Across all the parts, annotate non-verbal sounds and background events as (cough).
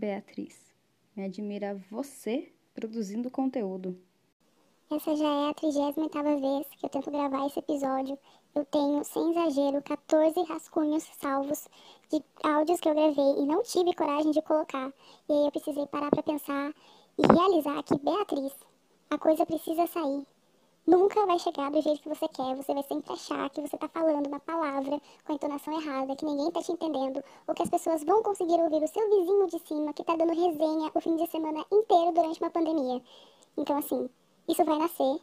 Beatriz. Me admira você produzindo conteúdo. Essa já é a 38 vez que eu tento gravar esse episódio. Eu tenho, sem exagero, 14 rascunhos salvos de áudios que eu gravei e não tive coragem de colocar. E aí eu precisei parar para pensar e realizar que, Beatriz, a coisa precisa sair. Nunca vai chegar do jeito que você quer. Você vai sempre achar que você tá falando uma palavra com a entonação errada, que ninguém tá te entendendo, ou que as pessoas vão conseguir ouvir o seu vizinho de cima que tá dando resenha o fim de semana inteiro durante uma pandemia. Então, assim, isso vai nascer.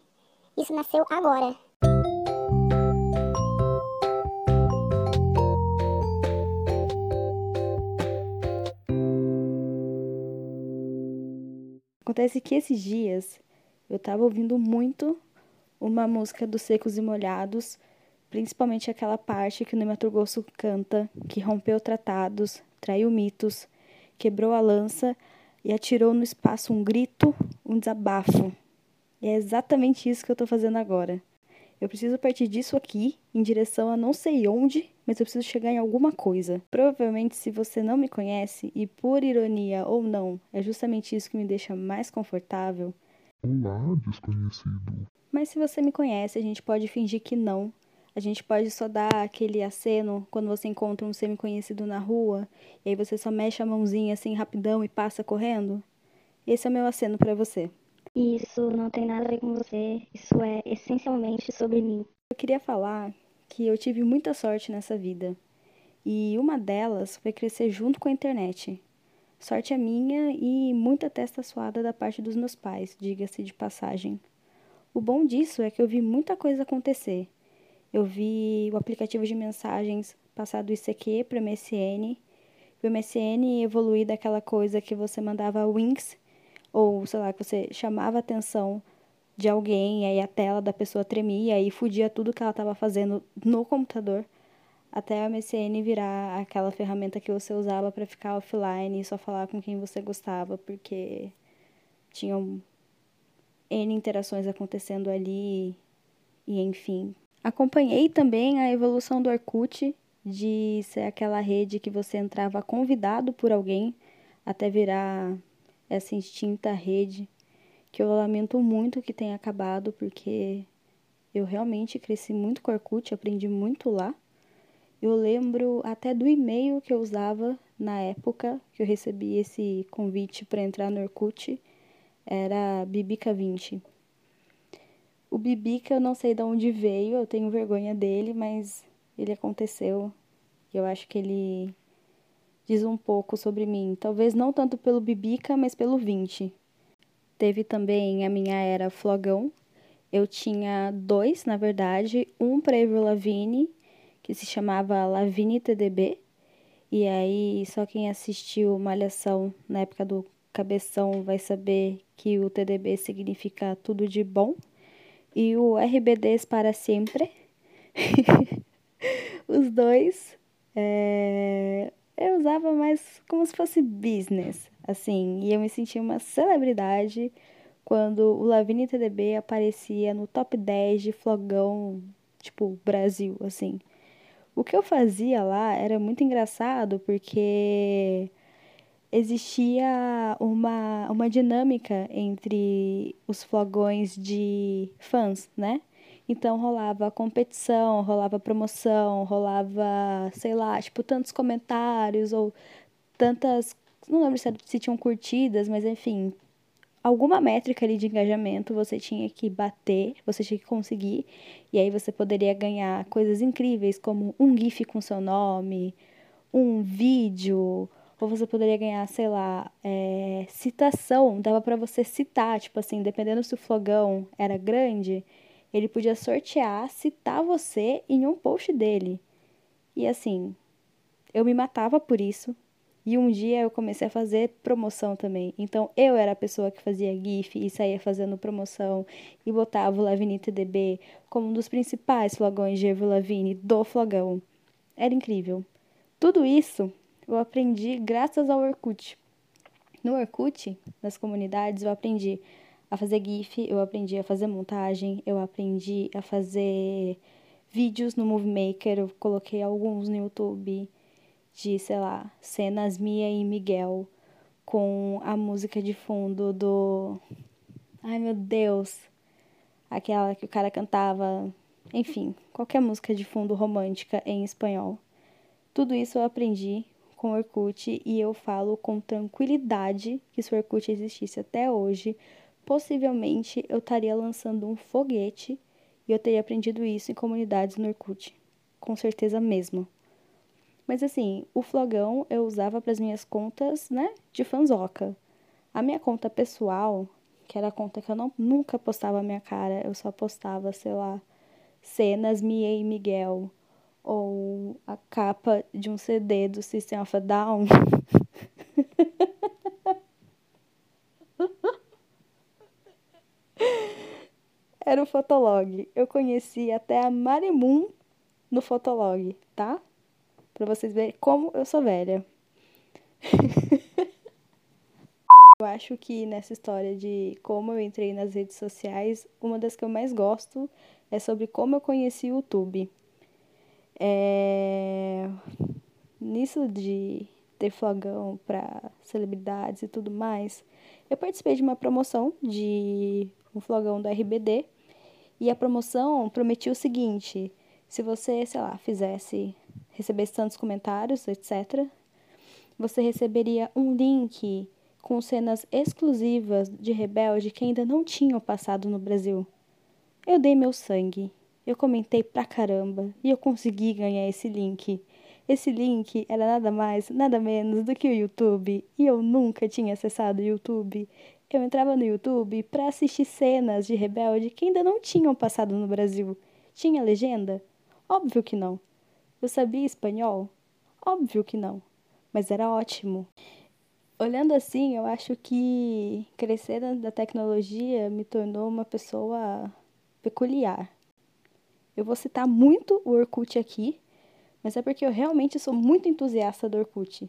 Isso nasceu agora. Acontece que esses dias eu tava ouvindo muito uma música dos Secos e Molhados, principalmente aquela parte que o Ney Grosso canta, que rompeu tratados, traiu mitos, quebrou a lança e atirou no espaço um grito, um desabafo. E é exatamente isso que eu estou fazendo agora. Eu preciso partir disso aqui em direção a não sei onde, mas eu preciso chegar em alguma coisa. Provavelmente, se você não me conhece, e por ironia ou não, é justamente isso que me deixa mais confortável. Olá, desconhecido. Mas se você me conhece, a gente pode fingir que não. A gente pode só dar aquele aceno quando você encontra um semi-conhecido na rua, e aí você só mexe a mãozinha assim rapidão e passa correndo. Esse é o meu aceno para você. Isso não tem nada a ver com você, isso é essencialmente sobre mim. Eu queria falar que eu tive muita sorte nessa vida. E uma delas foi crescer junto com a internet. Sorte a minha e muita testa suada da parte dos meus pais, diga-se de passagem. O bom disso é que eu vi muita coisa acontecer. Eu vi o aplicativo de mensagens passar do ICQ para o MSN, o MSN evoluir daquela coisa que você mandava winks ou sei lá, que você chamava a atenção de alguém, aí a tela da pessoa tremia e fudia tudo que ela estava fazendo no computador, até a MSN virar aquela ferramenta que você usava para ficar offline e só falar com quem você gostava, porque tinham N interações acontecendo ali e enfim. Acompanhei também a evolução do Orkut, de ser aquela rede que você entrava convidado por alguém até virar essa extinta rede, que eu lamento muito que tenha acabado, porque eu realmente cresci muito com Orkut, aprendi muito lá. Eu lembro até do e-mail que eu usava na época que eu recebi esse convite para entrar no Orkut, era Bibica20. O Bibica eu não sei de onde veio, eu tenho vergonha dele, mas ele aconteceu. Eu acho que ele diz um pouco sobre mim, talvez não tanto pelo Bibica, mas pelo 20. Teve também a minha era Flogão. Eu tinha dois, na verdade, um para Avril Lavigne, que se chamava Lavigne TDB, e aí só quem assistiu Malhação na época do Cabeção vai saber que o TDB significa tudo de bom, e o RBDs para sempre. (laughs) Os dois. É eu usava mais como se fosse business, assim, e eu me sentia uma celebridade quando o Lavigne TDB aparecia no top 10 de flogão, tipo, Brasil, assim. O que eu fazia lá era muito engraçado porque existia uma, uma dinâmica entre os flogões de fãs, né? Então rolava competição, rolava promoção, rolava, sei lá, tipo, tantos comentários ou tantas. Não lembro se, se tinham curtidas, mas enfim. Alguma métrica ali de engajamento você tinha que bater, você tinha que conseguir, e aí você poderia ganhar coisas incríveis como um GIF com seu nome, um vídeo, ou você poderia ganhar, sei lá, é, citação, dava para você citar, tipo assim, dependendo se o flogão era grande, ele podia sortear, citar você em um post dele. E assim, eu me matava por isso. E um dia eu comecei a fazer promoção também. Então eu era a pessoa que fazia GIF e saía fazendo promoção e botava o Lavigne TDB como um dos principais flogões de Evo Lavigne do flogão. Era incrível. Tudo isso eu aprendi graças ao Orkut. No Orkut, nas comunidades, eu aprendi a fazer GIF, eu aprendi a fazer montagem, eu aprendi a fazer vídeos no Movie Maker, eu coloquei alguns no YouTube de, sei lá, cenas Mia e Miguel com a música de fundo do. Ai meu Deus! Aquela que o cara cantava. Enfim, qualquer música de fundo romântica em espanhol. Tudo isso eu aprendi com Orkut e eu falo com tranquilidade que se o Orkut existisse até hoje, possivelmente eu estaria lançando um foguete e eu teria aprendido isso em comunidades no Orkut. Com certeza mesmo. Mas assim, o flogão eu usava para as minhas contas, né, de fanzoca. A minha conta pessoal, que era a conta que eu não, nunca postava a minha cara, eu só postava, sei lá, cenas Mia e Miguel ou a capa de um CD do System of a Down. (laughs) Era o Fotolog. Eu conheci até a Marimun no Fotolog, tá? Pra vocês verem como eu sou velha. (laughs) eu acho que nessa história de como eu entrei nas redes sociais, uma das que eu mais gosto é sobre como eu conheci o YouTube. É... Nisso de ter flogão para celebridades e tudo mais, eu participei de uma promoção de um flogão do RBD e a promoção prometia o seguinte: se você, sei lá, fizesse, recebesse tantos comentários, etc., você receberia um link com cenas exclusivas de Rebelde que ainda não tinham passado no Brasil. Eu dei meu sangue eu comentei pra caramba e eu consegui ganhar esse link. Esse link era nada mais, nada menos do que o YouTube e eu nunca tinha acessado o YouTube. Eu entrava no YouTube para assistir cenas de Rebelde que ainda não tinham passado no Brasil. Tinha legenda? Óbvio que não. Eu sabia espanhol? Óbvio que não. Mas era ótimo. Olhando assim, eu acho que crescer da tecnologia me tornou uma pessoa peculiar. Eu vou citar muito o Orkut aqui, mas é porque eu realmente sou muito entusiasta do Orkut.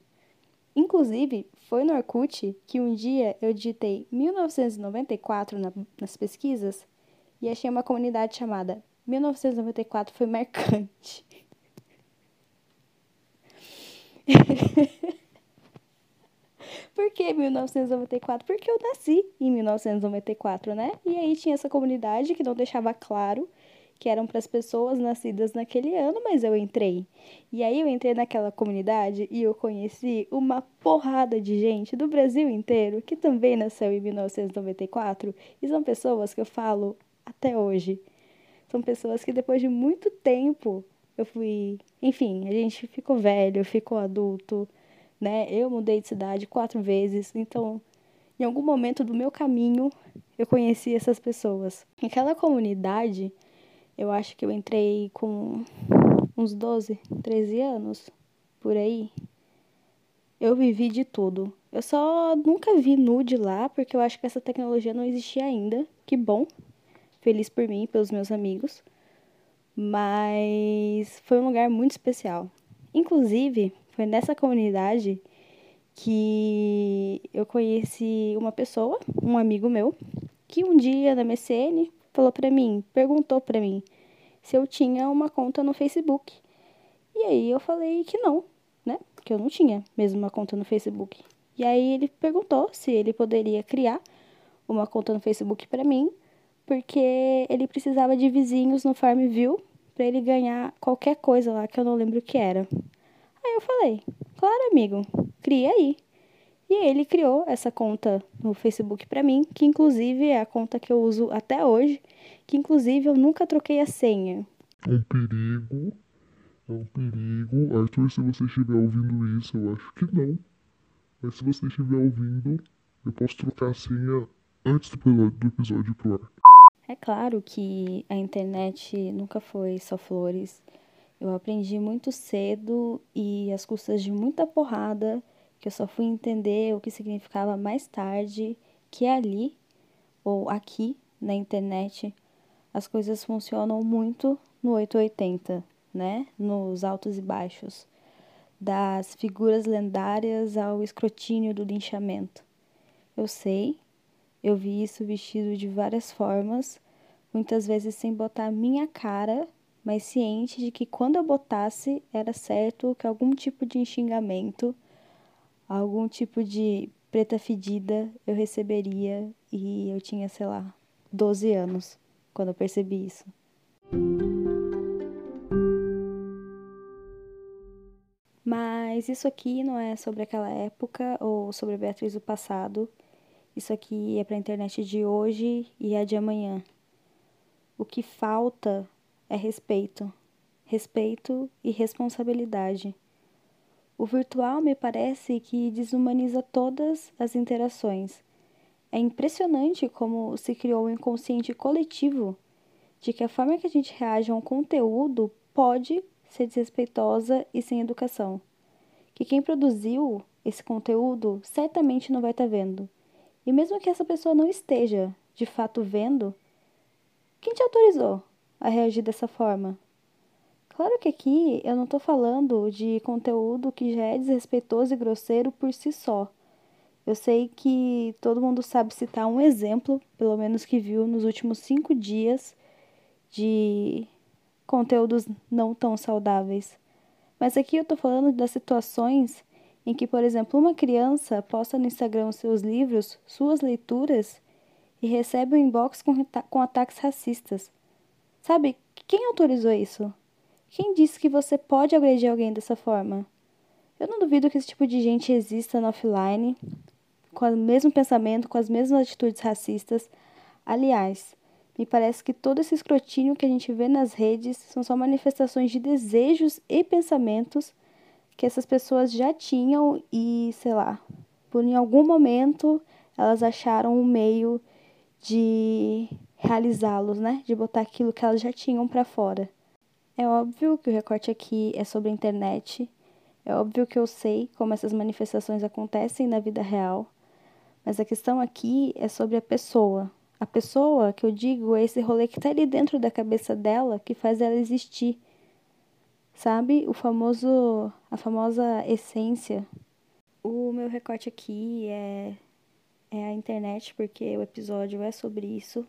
Inclusive, foi no Orkut que um dia eu digitei 1994 na, nas pesquisas e achei uma comunidade chamada 1994 foi marcante. (laughs) Por que 1994? Porque eu nasci em 1994, né? E aí tinha essa comunidade que não deixava claro que eram para as pessoas nascidas naquele ano, mas eu entrei. E aí eu entrei naquela comunidade e eu conheci uma porrada de gente do Brasil inteiro que também nasceu em 1994 e são pessoas que eu falo até hoje. São pessoas que depois de muito tempo eu fui, enfim, a gente ficou velho, ficou adulto, né? Eu mudei de cidade quatro vezes, então em algum momento do meu caminho eu conheci essas pessoas. Aquela comunidade eu acho que eu entrei com uns 12, 13 anos, por aí. Eu vivi de tudo. Eu só nunca vi nude lá, porque eu acho que essa tecnologia não existia ainda. Que bom. Feliz por mim pelos meus amigos. Mas foi um lugar muito especial. Inclusive, foi nessa comunidade que eu conheci uma pessoa, um amigo meu, que um dia na MSN falou para mim, perguntou para mim se eu tinha uma conta no Facebook. E aí eu falei que não, né? Que eu não tinha mesmo uma conta no Facebook. E aí ele perguntou se ele poderia criar uma conta no Facebook para mim, porque ele precisava de vizinhos no Farmville para ele ganhar qualquer coisa lá que eu não lembro o que era. Aí eu falei: "Claro, amigo, cria aí". E ele criou essa conta no Facebook para mim, que inclusive é a conta que eu uso até hoje, que inclusive eu nunca troquei a senha. É um perigo. É um perigo. Arthur, se você estiver ouvindo isso, eu acho que não. Mas se você estiver ouvindo, eu posso trocar a senha antes do, episódio pro ar. É claro que a internet nunca foi só flores. Eu aprendi muito cedo e às custas de muita porrada que eu só fui entender o que significava mais tarde, que é ali ou aqui na internet as coisas funcionam muito no 880, né? Nos altos e baixos, das figuras lendárias ao escrutínio do linchamento. Eu sei, eu vi isso vestido de várias formas, muitas vezes sem botar minha cara, mas ciente de que quando eu botasse era certo que algum tipo de xingamento algum tipo de preta fedida eu receberia e eu tinha, sei lá, 12 anos quando eu percebi isso. Mas isso aqui não é sobre aquela época ou sobre Beatriz do passado. Isso aqui é para a internet de hoje e a de amanhã. O que falta é respeito. Respeito e responsabilidade. O virtual me parece que desumaniza todas as interações. É impressionante como se criou um inconsciente coletivo de que a forma que a gente reage a um conteúdo pode ser desrespeitosa e sem educação. Que quem produziu esse conteúdo certamente não vai estar tá vendo. E mesmo que essa pessoa não esteja de fato vendo, quem te autorizou a reagir dessa forma? Claro que aqui eu não estou falando de conteúdo que já é desrespeitoso e grosseiro por si só. Eu sei que todo mundo sabe citar um exemplo, pelo menos que viu nos últimos cinco dias, de conteúdos não tão saudáveis. Mas aqui eu estou falando das situações em que, por exemplo, uma criança posta no Instagram seus livros, suas leituras e recebe um inbox com, com ataques racistas. Sabe, quem autorizou isso? Quem disse que você pode agredir alguém dessa forma? Eu não duvido que esse tipo de gente exista no offline, com o mesmo pensamento, com as mesmas atitudes racistas. Aliás, me parece que todo esse escrutínio que a gente vê nas redes são só manifestações de desejos e pensamentos que essas pessoas já tinham e, sei lá, por em algum momento elas acharam um meio de realizá-los, né? De botar aquilo que elas já tinham para fora. É óbvio que o recorte aqui é sobre a internet. É óbvio que eu sei como essas manifestações acontecem na vida real. Mas a questão aqui é sobre a pessoa, a pessoa que eu digo é esse rolê que tá ali dentro da cabeça dela que faz ela existir. Sabe? O famoso. a famosa essência. O meu recorte aqui é. é a internet, porque o episódio é sobre isso.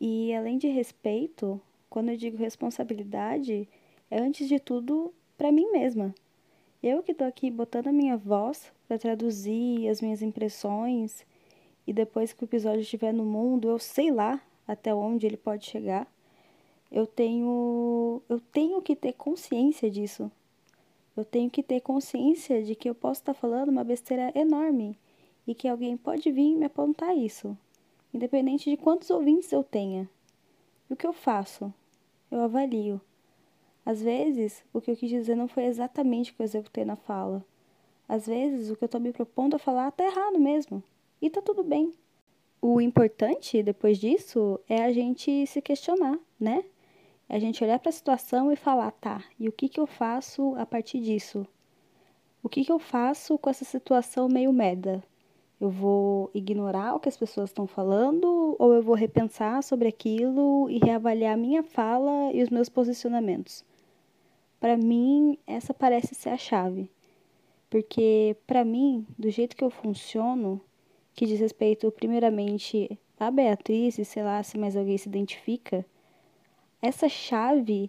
E além de respeito, quando eu digo responsabilidade, é antes de tudo para mim mesma. Eu que tô aqui botando a minha voz para traduzir as minhas impressões e depois que o episódio estiver no mundo, eu sei lá até onde ele pode chegar. Eu tenho eu tenho que ter consciência disso. Eu tenho que ter consciência de que eu posso estar falando uma besteira enorme e que alguém pode vir me apontar isso, independente de quantos ouvintes eu tenha. E o que eu faço? Eu avalio. Às vezes, o que eu quis dizer não foi exatamente o que eu executei na fala. Às vezes, o que eu estou me propondo a falar está errado mesmo. E tá tudo bem. O importante depois disso é a gente se questionar, né? É a gente olhar para a situação e falar, tá, e o que, que eu faço a partir disso? O que, que eu faço com essa situação meio merda? Eu vou ignorar o que as pessoas estão falando ou eu vou repensar sobre aquilo e reavaliar minha fala e os meus posicionamentos? Para mim, essa parece ser a chave. Porque para mim, do jeito que eu funciono, que diz respeito primeiramente a Beatriz, e sei lá se mais alguém se identifica, essa chave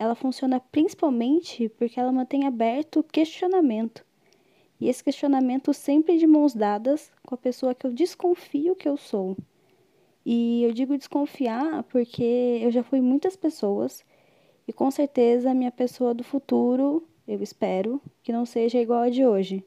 ela funciona principalmente porque ela mantém aberto o questionamento. E esse questionamento sempre de mãos dadas com a pessoa que eu desconfio que eu sou. E eu digo desconfiar porque eu já fui muitas pessoas e com certeza a minha pessoa do futuro, eu espero, que não seja igual a de hoje.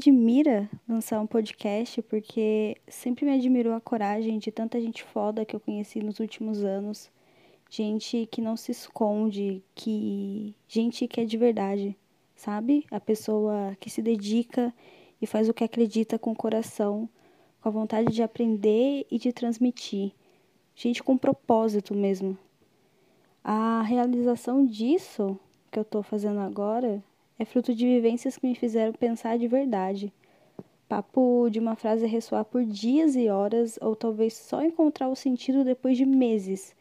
Admira lançar um podcast porque sempre me admirou a coragem de tanta gente foda que eu conheci nos últimos anos. Gente que não se esconde, que gente que é de verdade, sabe? A pessoa que se dedica e faz o que acredita com o coração, com a vontade de aprender e de transmitir. Gente com propósito mesmo. A realização disso que eu tô fazendo agora é fruto de vivências que me fizeram pensar de verdade. Papo de uma frase ressoar por dias e horas, ou talvez só encontrar o sentido depois de meses.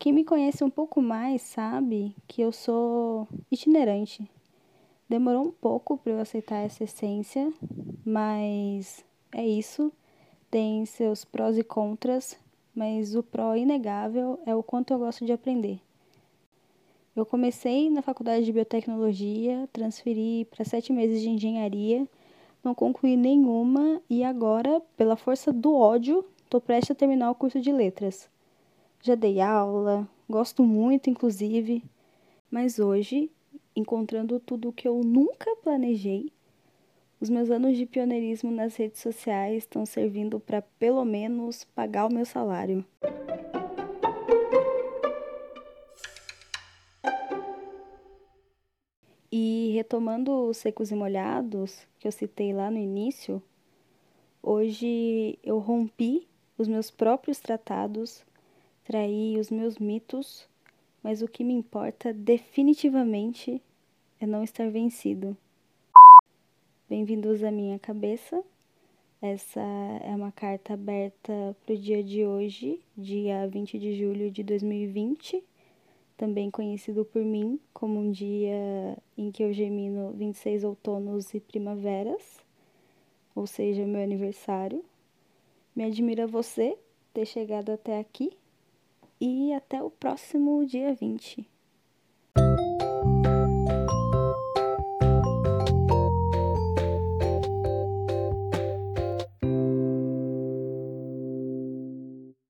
Quem me conhece um pouco mais sabe que eu sou itinerante. Demorou um pouco para eu aceitar essa essência, mas é isso. Tem seus prós e contras, mas o pró inegável é o quanto eu gosto de aprender. Eu comecei na faculdade de biotecnologia, transferi para sete meses de engenharia, não concluí nenhuma e agora, pela força do ódio, estou prestes a terminar o curso de letras. Já dei aula, gosto muito, inclusive, mas hoje, encontrando tudo o que eu nunca planejei, os meus anos de pioneirismo nas redes sociais estão servindo para pelo menos pagar o meu salário. Retomando os secos e molhados que eu citei lá no início, hoje eu rompi os meus próprios tratados, traí os meus mitos, mas o que me importa definitivamente é não estar vencido. Bem-vindos à minha cabeça. Essa é uma carta aberta para o dia de hoje, dia 20 de julho de 2020 também conhecido por mim como um dia em que eu gemino 26 outonos e primaveras, ou seja, meu aniversário. Me admira você ter chegado até aqui e até o próximo dia 20.